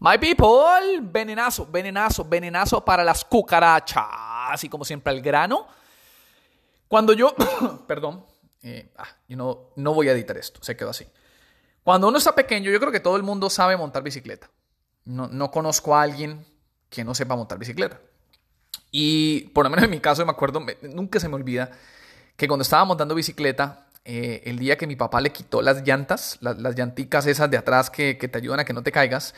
My people, venenazo, venenazo, venenazo para las cucarachas. Así como siempre al grano. Cuando yo, perdón, eh, ah, yo no, no voy a editar esto, se quedó así. Cuando uno está pequeño, yo creo que todo el mundo sabe montar bicicleta. No, no conozco a alguien que no sepa montar bicicleta. Y por lo menos en mi caso, me acuerdo, nunca se me olvida que cuando estaba montando bicicleta, eh, el día que mi papá le quitó las llantas, las, llanticas esas de atrás que, que, te ayudan a que no te caigas,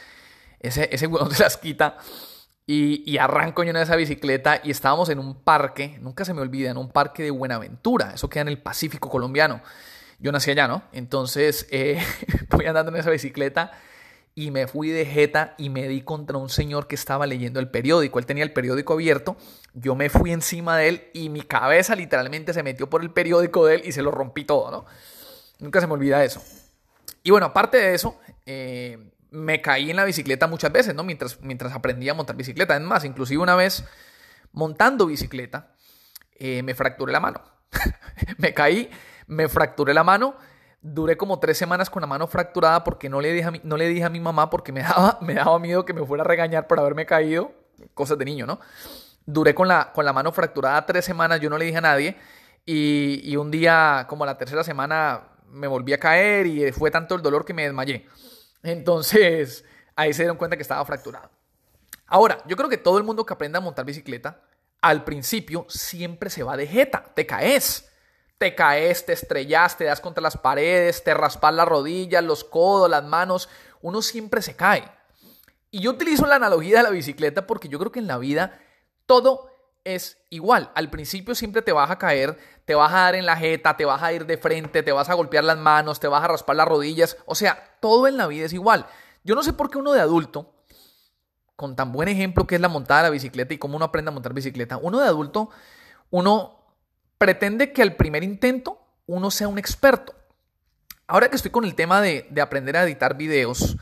ese, ese se las quita y, y, arranco yo en esa bicicleta y estábamos en un parque, nunca se me olvida, en un parque de Buenaventura, eso queda en el Pacífico colombiano. Yo nací allá, ¿no? Entonces eh, voy andando en esa bicicleta y me fui de jeta y me di contra un señor que estaba leyendo el periódico. Él tenía el periódico abierto, yo me fui encima de él y mi cabeza literalmente se metió por el periódico de él y se lo rompí todo, ¿no? Nunca se me olvida eso. Y bueno, aparte de eso, eh, me caí en la bicicleta muchas veces, ¿no? Mientras, mientras aprendía a montar bicicleta. Es más, inclusive una vez montando bicicleta, eh, me fracturé la mano. me caí, me fracturé la mano. Duré como tres semanas con la mano fracturada porque no le dije a mi, no le dije a mi mamá porque me daba, me daba miedo que me fuera a regañar por haberme caído. Cosas de niño, ¿no? Duré con la, con la mano fracturada tres semanas, yo no le dije a nadie. Y, y un día, como la tercera semana, me volví a caer y fue tanto el dolor que me desmayé. Entonces, ahí se dieron cuenta que estaba fracturado. Ahora, yo creo que todo el mundo que aprende a montar bicicleta, al principio siempre se va de jeta, te caes. Te caes, te estrellas, te das contra las paredes, te raspas las rodillas, los codos, las manos. Uno siempre se cae. Y yo utilizo la analogía de la bicicleta porque yo creo que en la vida todo es igual. Al principio siempre te vas a caer, te vas a dar en la jeta, te vas a ir de frente, te vas a golpear las manos, te vas a raspar las rodillas. O sea, todo en la vida es igual. Yo no sé por qué uno de adulto, con tan buen ejemplo que es la montada de la bicicleta y cómo uno aprende a montar bicicleta, uno de adulto, uno pretende que al primer intento uno sea un experto. Ahora que estoy con el tema de, de aprender a editar videos,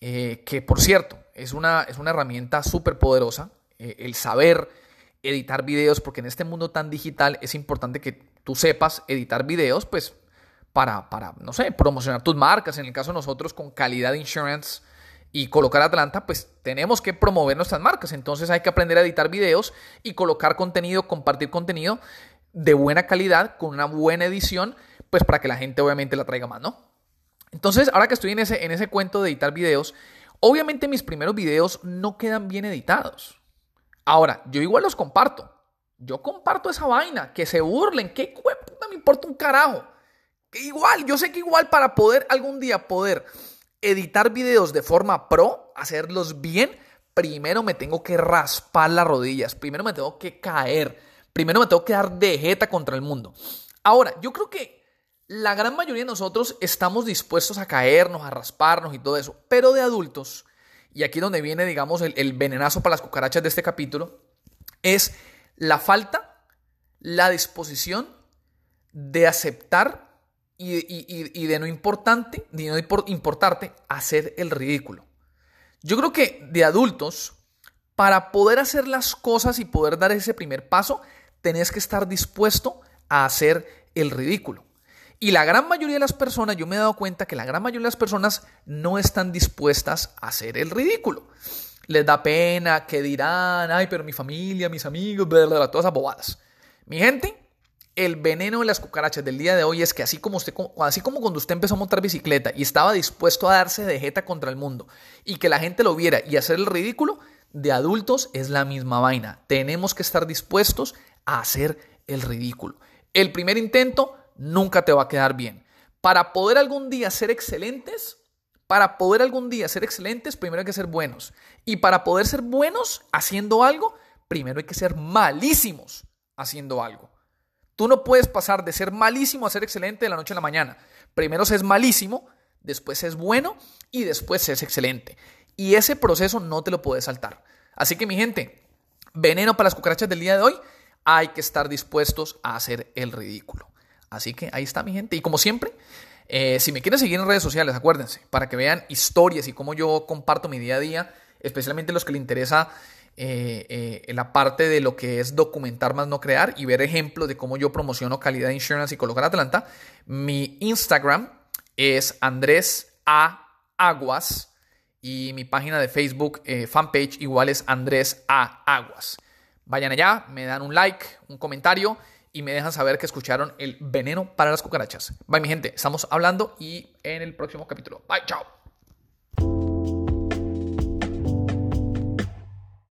eh, que por cierto es una, es una herramienta súper poderosa, eh, el saber editar videos, porque en este mundo tan digital es importante que tú sepas editar videos, pues para, para, no sé, promocionar tus marcas. En el caso de nosotros con calidad insurance y colocar Atlanta, pues tenemos que promover nuestras marcas. Entonces hay que aprender a editar videos y colocar contenido, compartir contenido de buena calidad, con una buena edición, pues para que la gente obviamente la traiga más, ¿no? Entonces, ahora que estoy en ese, en ese cuento de editar videos, obviamente mis primeros videos no quedan bien editados. Ahora, yo igual los comparto. Yo comparto esa vaina, que se burlen, que puta me importa un carajo. Que igual, yo sé que igual para poder algún día poder editar videos de forma pro, hacerlos bien, primero me tengo que raspar las rodillas, primero me tengo que caer, primero me tengo que dar de jeta contra el mundo. Ahora, yo creo que la gran mayoría de nosotros estamos dispuestos a caernos, a rasparnos y todo eso, pero de adultos y aquí donde viene, digamos, el, venenazo para las cucarachas de este capítulo, es la falta, la disposición de aceptar y, de no importante, ni no importarte, hacer el ridículo. Yo creo que de adultos, para poder hacer las cosas y poder dar ese primer paso, tenés que estar dispuesto a hacer el ridículo. Y la gran mayoría de las personas, yo me he dado cuenta que la gran mayoría de las personas no están dispuestas a hacer el ridículo. Les da pena, que dirán, ay, pero mi familia, mis amigos, bla, bla, bla, todas esas bobadas. Mi gente, el veneno de las cucarachas del día de hoy es que así como, usted, así como cuando usted empezó a montar bicicleta y estaba dispuesto a darse de jeta contra el mundo y que la gente lo viera y hacer el ridículo, de adultos es la misma vaina. Tenemos que estar dispuestos a hacer el ridículo. El primer intento nunca te va a quedar bien. Para poder algún día ser excelentes, para poder algún día ser excelentes, primero hay que ser buenos. Y para poder ser buenos haciendo algo, primero hay que ser malísimos haciendo algo. Tú no puedes pasar de ser malísimo a ser excelente de la noche a la mañana. Primero es malísimo, después es bueno y después es excelente. Y ese proceso no te lo puedes saltar. Así que mi gente, veneno para las cucarachas del día de hoy, hay que estar dispuestos a hacer el ridículo. Así que ahí está mi gente. Y como siempre, eh, si me quieren seguir en redes sociales, acuérdense, para que vean historias y cómo yo comparto mi día a día, especialmente los que les interesa eh, eh, la parte de lo que es documentar más no crear y ver ejemplos de cómo yo promociono calidad de insurance y colocar Atlanta. Mi Instagram es Andrés A. Aguas y mi página de Facebook, fanpage, igual es Andrés A. Aguas. Vayan allá, me dan un like, un comentario y me dejan saber que escucharon el veneno para las cucarachas. Bye mi gente, estamos hablando y en el próximo capítulo. Bye, chao.